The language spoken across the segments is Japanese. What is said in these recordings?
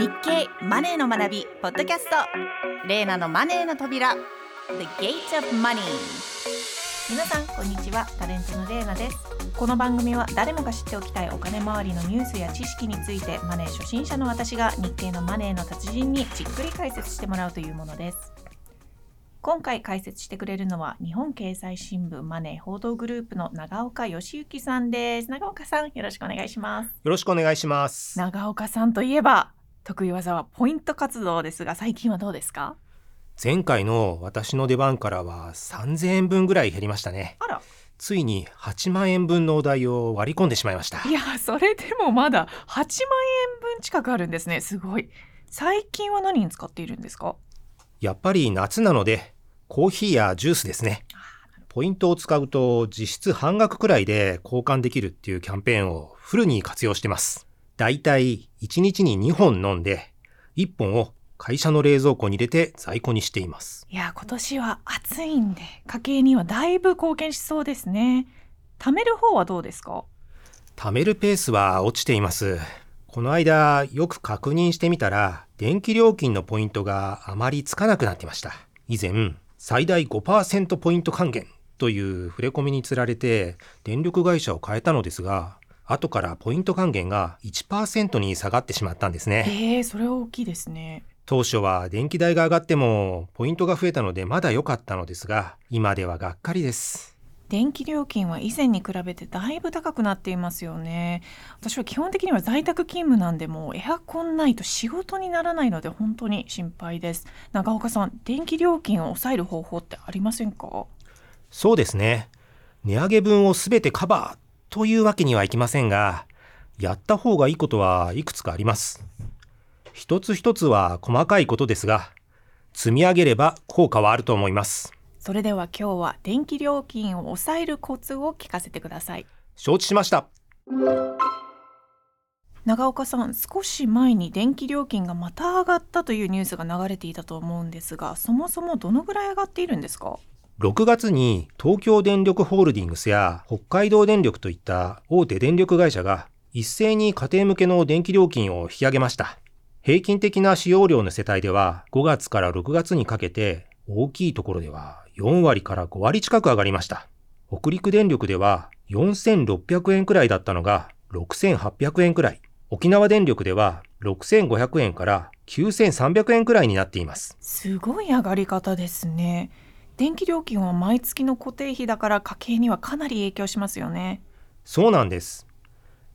日経マネーの学びポッドキャスト。レイナのマネーの扉。The Gate of Money 皆さんこんにちは。タレントのレイナです。この番組は誰もが知っておきたいお金周りのニュースや知識についてマネー初心者の私が日経のマネーの達人にじっくり解説してもらうというものです。今回解説してくれるのは日本経済新聞マネー報道グループの長岡義之さんです。長岡さんよろしくお願いします。よろしくお願いします。長岡さんといえば得意技はポイント活動ですが最近はどうですか？前回の私の出番からは3000円分ぐらい減りましたね。あら。ついに8万円分のお題を割り込んでしまいました。いやそれでもまだ8万円分近くあるんですね。すごい。最近は何に使っているんですか？やっぱり夏なのでコーヒーやジュースですね。ポイントを使うと実質半額くらいで交換できるっていうキャンペーンをフルに活用してます。だいたい1日に2本飲んで1本を会社の冷蔵庫に入れて在庫にしています。いや今年は暑いんで家計にはだいぶ貢献しそうですね。貯める方はどうですか？貯めるペースは落ちています。この間よく確認してみたら電気料金のポイントがあまりつかなくなってました。以前最大5%ポイント還元という触れ込みにつられて電力会社を変えたのですが後からポイント還元が1%に下がってしまったんですね。えー、それは大きいですね。当初は電気代が上がってもポイントが増えたのでまだ良かったのですが今ではがっかりです。電気料金は以前に比べてだいぶ高くなっていますよね。私は基本的には在宅勤務なんでもエアコンないと仕事にならないので本当に心配です。長岡さん電気料金を抑える方法ってありませんか？そうですね。値上げ分をすべてカバーというわけにはいきませんがやった方がいいことはいくつかあります一つ一つは細かいことですが、積み上げれば効果はあると思います。それでは今日は電気料金を抑えるコツを聞かせてください。承知しました。長岡さん、少し前に電気料金がまた上がったというニュースが流れていたと思うんですが、そもそもどのぐらい上がっているんですか？6月に東京電力ホールディングスや北海道電力といった大手電力会社が一斉に家庭向けの電気料金を引き上げました。平均的な使用量の世帯では5月から6月にかけて大きいところでは4割から5割近く上がりました。北陸電力では4600円くらいだったのが6800円くらい。沖縄電力では6500円から9300円くらいになっています。すごい上がり方ですね。電気料金は毎月の固定費だから家計にはかなり影響しますよね。そうなんです。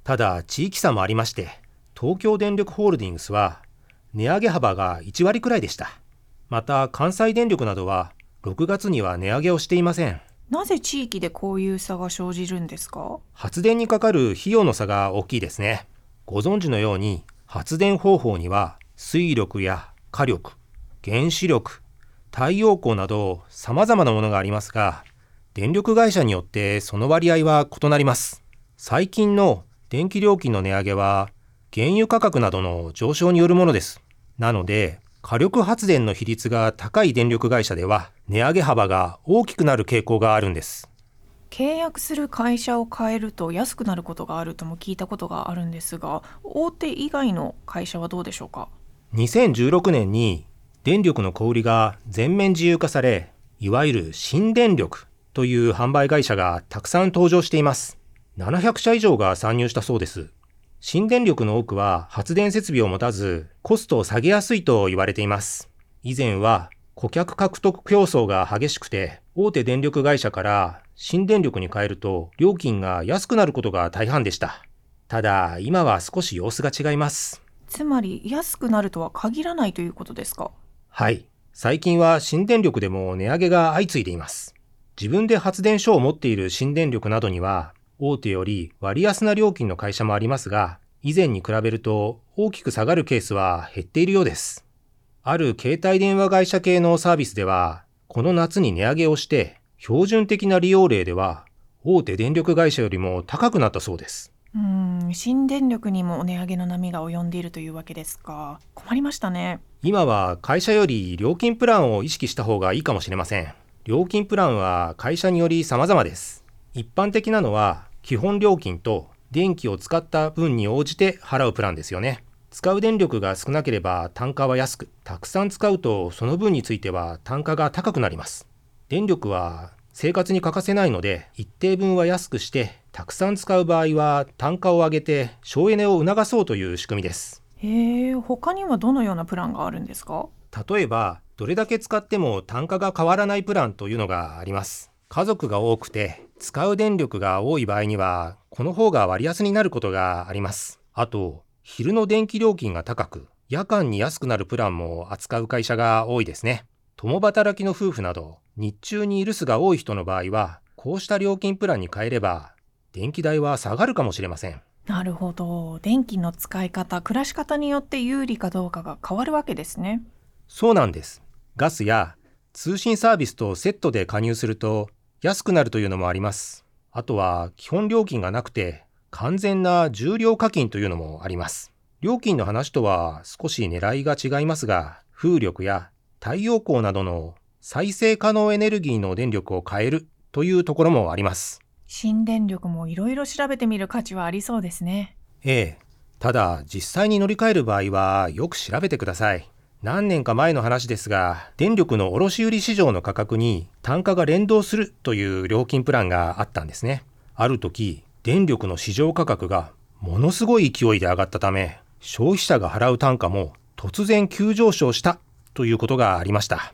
ただ地域差もありまして、東京電力ホールディングスは値上げ幅が1割くらいでした。また関西電力などは6月には値上げをしていません。なぜ地域でこういう差が生じるんですか？発電にかかる費用の差が大きいですね。ご存知のように発電方法には水力や火力、原子力、太陽光など様々なものがありますが、電力会社によってその割合は異なります。最近の電気料金の値上げは原油価格などの上昇によるものです。なので、火力発電の比率が高い電力会社では、値上げ幅が大きくなる傾向があるんです。契約する会社を変えると安くなることがあるとも聞いたことがあるんですが、大手以外の会社はどうでしょうか？2016年に電力の小売りが全面自由化され、いわゆる新電力という販売会社がたくさん登場しています。700社以上が参入したそうです。新電力の多くは発電設備を持たず、コストを下げやすいと言われています。以前は顧客獲得競争が激しくて、大手電力会社から新電力に変えると料金が安くなることが大半でした。ただ、今は少し様子が違います。つまり、安くなるとは限らないということですか？はい。最近は新電力でも値上げが相次いでいます。自分で発電所を持っている新電力などには、大手より割安な料金の会社もありますが、以前に比べると大きく下がるケースは減っているようです。ある携帯電話会社系のサービスでは、この夏に値上げをして、標準的な利用例では、大手電力会社よりも高くなったそうです。うん、新電力にも値上げの波が及んでいるというわけですか。困りましたね。今は会社より料金プランを意識した方がいいかもしれません。料金プランは会社により様々です。一般的なのは基本料金と電気を使った分に応じて払うプランですよね。使う電力が少なければ単価は安く、たくさん使うとその分については単価が高くなります。電力は生活に欠かせないので、一定分は安くして、たくさん使う場合は単価を上げて省エネを促そうという仕組みです。へえ、他にはどのようなプランがあるんですか？例えば、どれだけ使っても単価が変わらないプランというのがあります。家族が多くて使う電力が多い場合には、この方が割安になることがあります。あと、昼の電気料金が高く、夜間に安くなるプランも扱う会社が多いですね。共働きの夫婦など、日中に留守が多い人の場合は、こうした料金プランに変えれば、電気代は下がるかもしれません。なるほど。電気の使い方、暮らし方によって有利かどうかが変わるわけですね。そうなんです。ガスや通信サービスとセットで加入すると安くなるというのもあります。あとは基本料金がなくて完全な重量課金というのもあります。料金の話とは少し狙いが違いますが、風力や太陽光などの再生可能エネルギーの電力を変えるというところもあります。新電力もいろいろ調べてみる価値はありそうですね。ええ。ただ、実際に乗り換える場合はよく調べてください。何年か前の話ですが、電力の卸売市場の価格に単価が連動するという料金プランがあったんですね。ある時、電力の市場価格がものすごい勢いで上がったため、消費者が払う単価も突然急上昇したということがありました。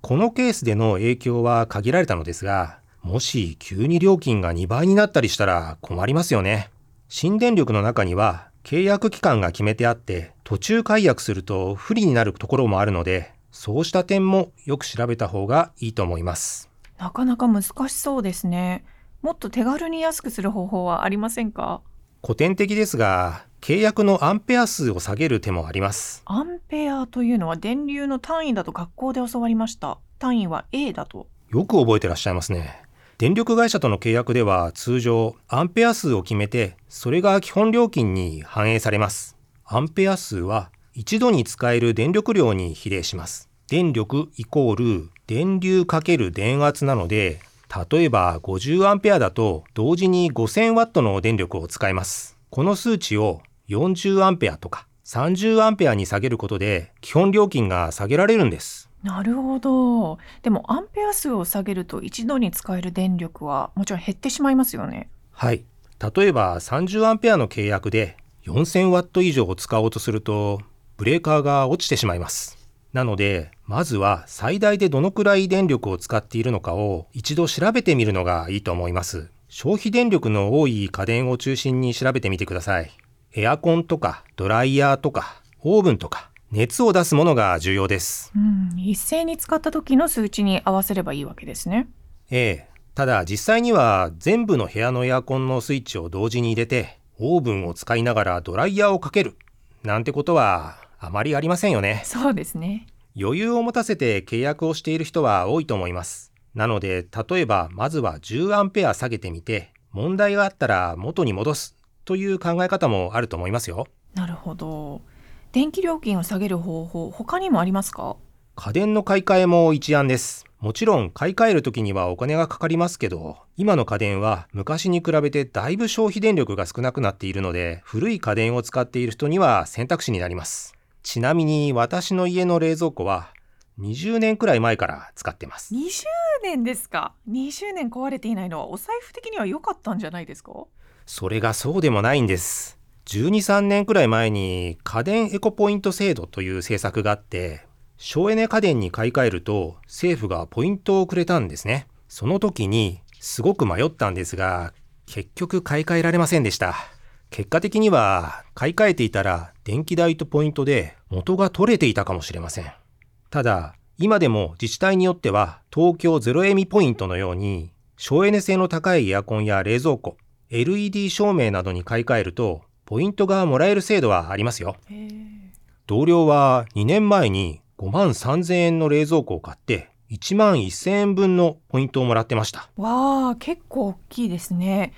このケースでの影響は限られたのですが、もし急に料金が2倍になったりしたら困りますよね。新電力の中には契約期間が決めてあって途中解約すると不利になるところもあるので、そうした点もよく調べた方がいいと思います。なかなか難しそうですね。もっと手軽に安くする方法はありませんか？古典的ですが、契約のアンペア数を下げる手もあります。アンペアというのは電流の単位だと学校で教わりました。単位は A だと。よく覚えてらっしゃいますね。電力会社との契約では通常アンペア数を決めてそれが基本料金に反映されます。アンペア数は一度に使える電力量に比例します。電力イコール電流×電圧なので例えば50アンペアだと同時に5000ワットの電力を使います。この数値を40アンペアとか30アンペアに下げることで基本料金が下げられるんです。なるほど。でもアンペア数を下げると一度に使える電力はもちろん減ってしまいますよね。はい。例えば30アンペアの契約で4000ワット以上を使おうとするとブレーカーが落ちてしまいます。なので、まずは最大でどのくらい電力を使っているのかを一度調べてみるのがいいと思います。消費電力の多い家電を中心に調べてみてください。エアコンとかドライヤーとかオーブンとか熱を出すものが重要です。うん、一斉に使った時の数値に合わせればいいわけですね。ええ。ただ実際には全部の部屋のエアコンのスイッチを同時に入れてオーブンを使いながらドライヤーをかけるなんてことはあまりありませんよね。そうですね。余裕を持たせて契約をしている人は多いと思います。なので、例えばまずは10アンペア下げてみて、問題があったら元に戻すという考え方もあると思いますよ。なるほど。電気料金を下げる方法、他にもありますか？家電の買い替えも一案です。もちろん買い替える時にはお金がかかりますけど、今の家電は昔に比べてだいぶ消費電力が少なくなっているので、古い家電を使っている人には選択肢になります。ちなみに私の家の冷蔵庫は20年くらい前から使ってます。20年ですか ?20 年壊れていないのはお財布的には良かったんじゃないですか？それがそうでもないんです。12、3年くらい前に家電エコポイント制度という政策があって、省エネ家電に買い替えると政府がポイントをくれたんですね。その時にすごく迷ったんですが、結局買い替えられませんでした。結果的には買い替えていたら電気代とポイントで元が取れていたかもしれません。ただ、今でも自治体によっては東京ゼロエミポイントのように省エネ性の高いエアコンや冷蔵庫、LED 照明などに買い替えるとポイントがもらえる制度はありますよ。同僚は2年前に5万3000円の冷蔵庫を買って1万1000円分のポイントをもらってました。わあ、結構大きいですね。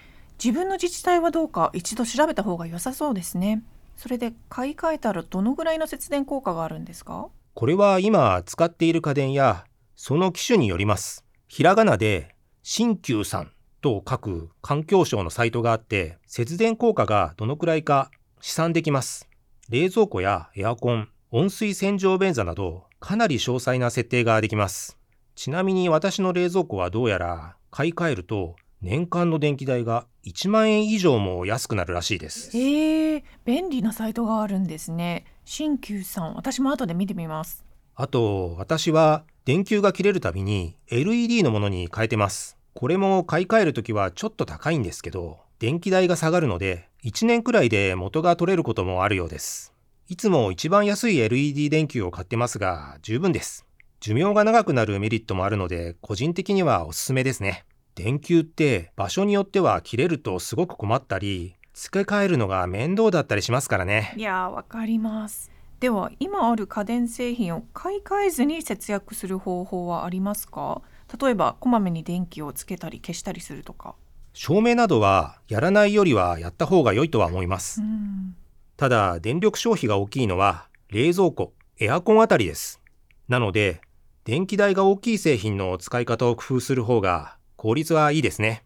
自分の自治体はどうか一度調べた方が良さそうですね。それで買い替えたらどのぐらいの節電効果があるんですか？これは今使っている家電やその機種によります。ひらがなで新旧さんと書く環境省のサイトがあって節電効果がどのくらいか試算できます。冷蔵庫やエアコン、温水洗浄便座などかなり詳細な設定ができます。ちなみに私の冷蔵庫はどうやら買い替えると年間の電気代が1万円以上も安くなるらしいです。えー、便利なサイトがあるんですね。新旧さん、私も後で見てみます。あと、私は電球が切れるたびに LED のものに変えてます。これも買い替えるときはちょっと高いんですけど、電気代が下がるので1年くらいで元が取れることもあるようです。いつも一番安い LED 電球を買ってますが、十分です。寿命が長くなるメリットもあるので、個人的にはおすすめですね。電球って場所によっては切れるとすごく困ったり、付け替えるのが面倒だったりしますからね。いやわかります。では、今ある家電製品を買い替えずに節約する方法はありますか？例えば、こまめに電気をつけたり消したりするとか。照明などはやらないよりはやった方が良いとは思います。うんただ、電力消費が大きいのは、冷蔵庫、エアコンあたりです。なので、電気代が大きい製品の使い方を工夫する方が効率はいいですね。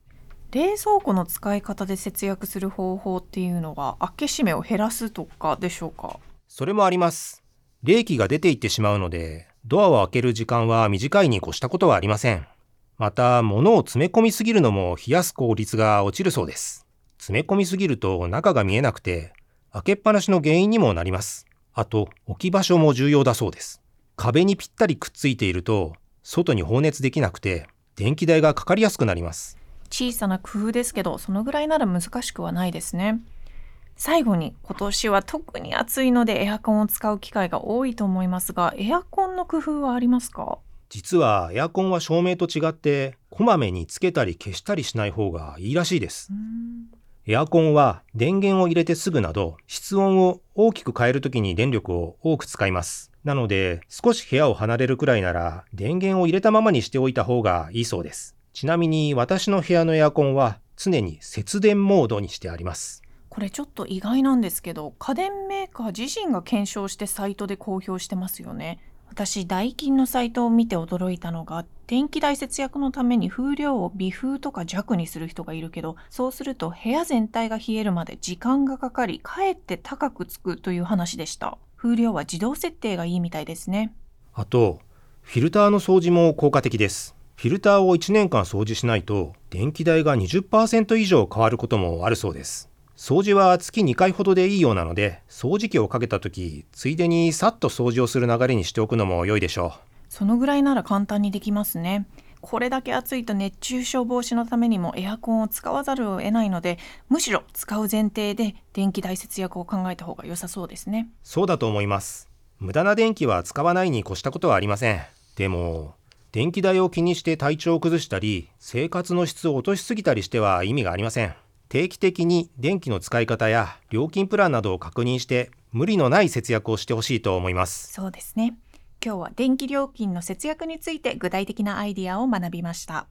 冷蔵庫の使い方で節約する方法っていうのは開け閉めを減らすとかでしょうか？それもあります。冷気が出ていってしまうので、ドアを開ける時間は短いに越したことはありません。また、物を詰め込みすぎるのも冷やす効率が落ちるそうです。詰め込みすぎると中が見えなくて開けっぱなしの原因にもなります。あと、置き場所も重要だそうです。壁にぴったりくっついていると、外に放熱できなくて、電気代がかかりやすくなります。小さな工夫ですけど、そのぐらいなら難しくはないですね。最後に、今年は特に暑いのでエアコンを使う機会が多いと思いますが、エアコンの工夫はありますか？実はエアコンは照明と違って、こまめにつけたり消したりしない方がいいらしいです。エアコンは電源を入れてすぐなど室温を大きく変えるときに電力を多く使います。なので少し部屋を離れるくらいなら電源を入れたままにしておいた方がいいそうです。ちなみに私の部屋のエアコンは常に節電モードにしてあります。これちょっと意外なんですけど家電メーカー自身が検証してサイトで公表してますよね。私、ダイキンのサイトを見て驚いたのが、電気代節約のために風量を微風とか弱にする人がいるけど、そうすると部屋全体が冷えるまで時間がかかり、かえって高くつくという話でした。風量は自動設定がいいみたいですね。あと、フィルターの掃除も効果的です。フィルターを1年間掃除しないと、電気代が20%以上変わることもあるそうです。掃除は月2回ほどでいいようなので、掃除機をかけた時、ついでにさっと掃除をする流れにしておくのも良いでしょう。そのぐらいなら簡単にできますね。これだけ暑いと熱中症防止のためにもエアコンを使わざるを得ないので、むしろ使う前提で電気代節約を考えた方が良さそうですね。そうだと思います。無駄な電気は使わないに越したことはありません。でも、電気代を気にして体調を崩したり、生活の質を落としすぎたりしては意味がありません。定期的に電気の使い方や料金プランなどを確認して無理のない節約をしてほしいと思います。そうですね。今日は電気料金の節約について具体的なアイディアを学びました。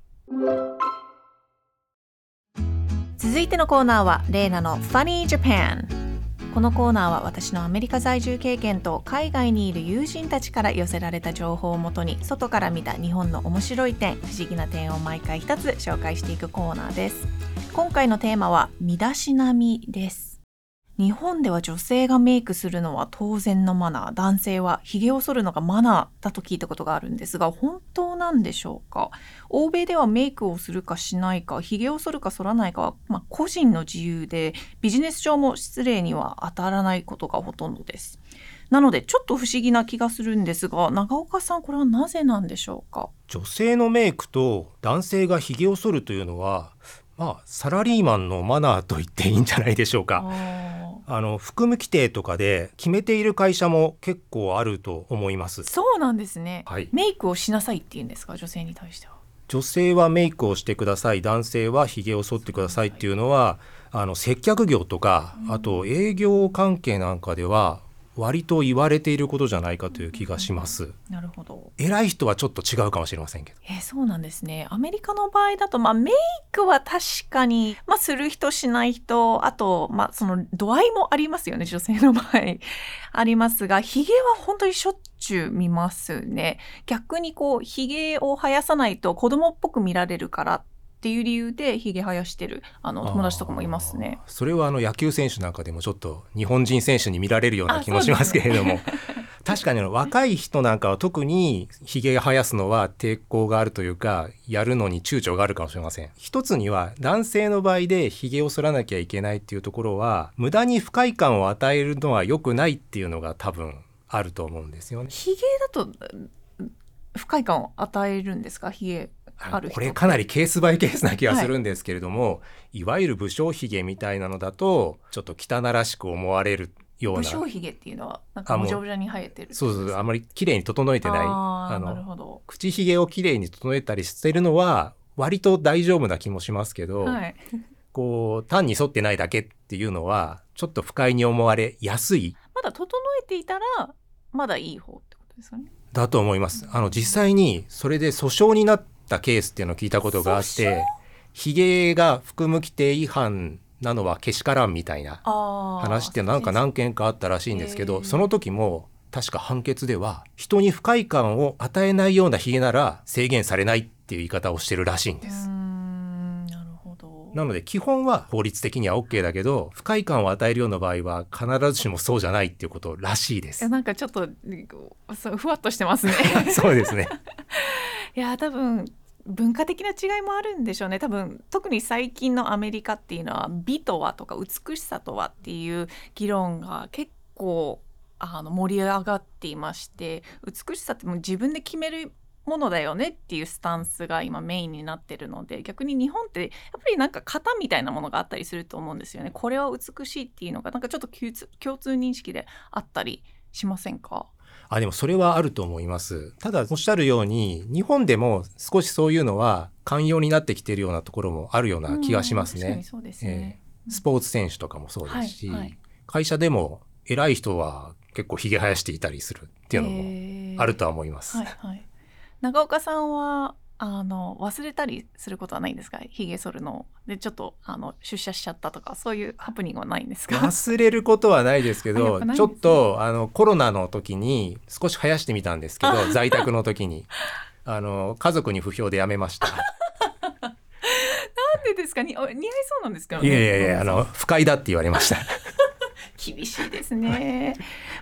続いてのコーナーはレイナの Funny Japan このコーナーは私のアメリカ在住経験と海外にいる友人たちから寄せられた情報をもとに外から見た日本の面白い点不思議な点を毎回一つ紹介していくコーナーです。今回のテーマは身だしなみです。日本では女性がメイクするのは当然のマナー男性は髭を剃るのがマナーだと聞いたことがあるんですが本当なんでしょうか？欧米ではメイクをするかしないか髭を剃るか剃らないかは、まあ、個人の自由でビジネス上も失礼には当たらないことがほとんどです。なのでちょっと不思議な気がするんですが長岡さんこれはなぜなんでしょうか？女性のメイクと男性が髭を剃るというのはまあサラリーマンのマナーと言っていいんじゃないでしょうか。あの含む規定とかで決めている会社も結構あると思います。そうなんですね。はい、メイクをしなさいって言うんですか、女性に対しては。女性はメイクをしてください、男性は髭を剃ってくださいっていうのは、あの接客業とか、あと営業関係なんかでは割と言われていることじゃないかという気がします。なるほど。偉い人はちょっと違うかもしれませんけど。えー、そうなんですね。アメリカの場合だと、まあ、メイクは確かに、まあ、する人しない人、あと、まあ、その度合いもありますよね、女性の場合。ありますが、髭は本当にしょっちゅう見ますね。逆にこう、髭を生やさないと子供っぽく見られるからっっていう理由でひげ生やしてるあの友達とかもいますね。それはあの野球選手なんかでもちょっと日本人選手に見られるような気もしますけれども、ね、確かに若い人なんかは特にひげ生やすのは抵抗があるというかやるのに躊躇があるかもしれません。一つには男性の場合でひげを剃らなきゃいけないっていうところは無駄に不快感を与えるのは良くないっていうのが多分あると思うんですよね。ひげだと不快感を与えるんですか？ひげこれかなりケースバイケースな気がするんですけれども、はい、いわゆる武将髭みたいなのだとちょっと汚らしく思われるような。武将髭っていうのはなんかもじゃもじゃに生えてるそうそうあまり綺麗に整えてない。あの口ひげを綺麗に整えたりしてるのは割と大丈夫な気もしますけど、はい、こう単に沿ってないだけっていうのはちょっと不快に思われやすい。まだ整えていたらまだいい方ってことですかね？だと思います。あの実際にそれで訴訟になったケースっていうのを聞いたことがあってひげが含む規定違反なのはけしからんみたいな話ってなんか何件かあったらしいんですけどその時も確か判決では人に不快感を与えないようなひげなら制限されないっていう言い方をしてるらしいんです。なので基本は法律的には OK だけど不快感を与えるような場合は必ずしもそうじゃないっていうことらしいです。なんかちょっとふわっとしてますね そうですね。いや多分文化的な違いもあるんでしょうね多分特に最近のアメリカっていうのは美とはとか美しさとはっていう議論が結構あの盛り上がっていまして美しさってもう自分で決めるものだよねっていうスタンスが今メインになってるので逆に日本ってやっぱりなんか型みたいなものがあったりすると思うんですよね。これは美しいっていうのがなんかちょっと共通認識であったりしませんか？あでもそれはあると思います。ただおっしゃるように日本でも少しそういうのは寛容になってきているようなところもあるような気がしますね。そうですね、えー、スポーツ選手とかもそうですし、はいはい、会社でも偉い人は結構ひげ生やしていたりするっていうのもあるとは思います。はいはい、長岡さんはあの忘れたりすることはないんですか？ひげ剃るの。でちょっとあの出社しちゃったとかそういうハプニングはないんですか？忘れることはないですけどちょっとあのコロナの時に少し生やしてみたんですけど 在宅の時に。あの家族に不評でやめました。なんでですか？に似合いそうなんですか、ね、いやいやいやあの不快だって言われました。厳しいですね。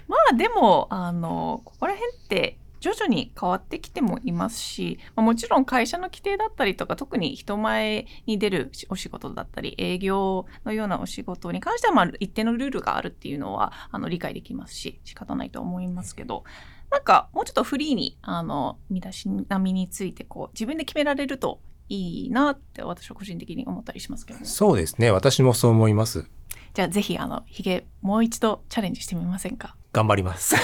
まあでもあのここら辺って徐々に変わってきてもいますし、まあ、もちろん会社の規定だったりとか特に人前に出るお仕事だったり営業のようなお仕事に関してはまあ一定のルールがあるっていうのはあの理解できますし仕方ないと思いますけど。なんかもうちょっとフリーにあの身だしなみについてこう自分で決められるといいなって私は個人的に思ったりしますけど、ね、そうですね。私もそう思います。じゃあぜひあのヒゲもう一度チャレンジしてみませんか？頑張ります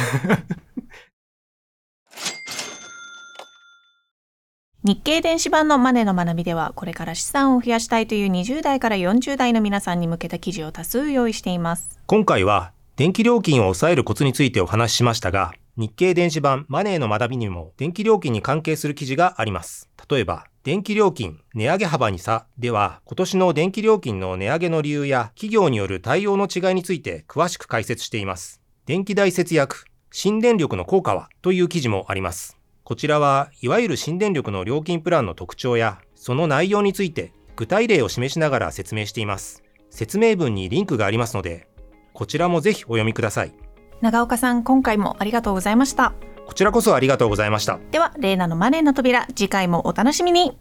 日経電子版のマネの学びではこれから資産を増やしたいという20代から40代の皆さんに向けた記事を多数用意しています。今回は電気料金を抑えるコツについてお話ししましたが日経電子版マネーの学びにも電気料金に関係する記事があります。例えば電気料金値上げ幅に差では今年の電気料金の値上げの理由や企業による対応の違いについて詳しく解説しています。電気代節約新電力の効果はという記事もあります。こちらはいわゆる新電力の料金プランの特徴やその内容について具体例を示しながら説明しています。説明文にリンクがありますのでこちらもぜひお読みください。長岡さん今回もありがとうございました。こちらこそありがとうございました。ではレーナのマネーの扉次回もお楽しみに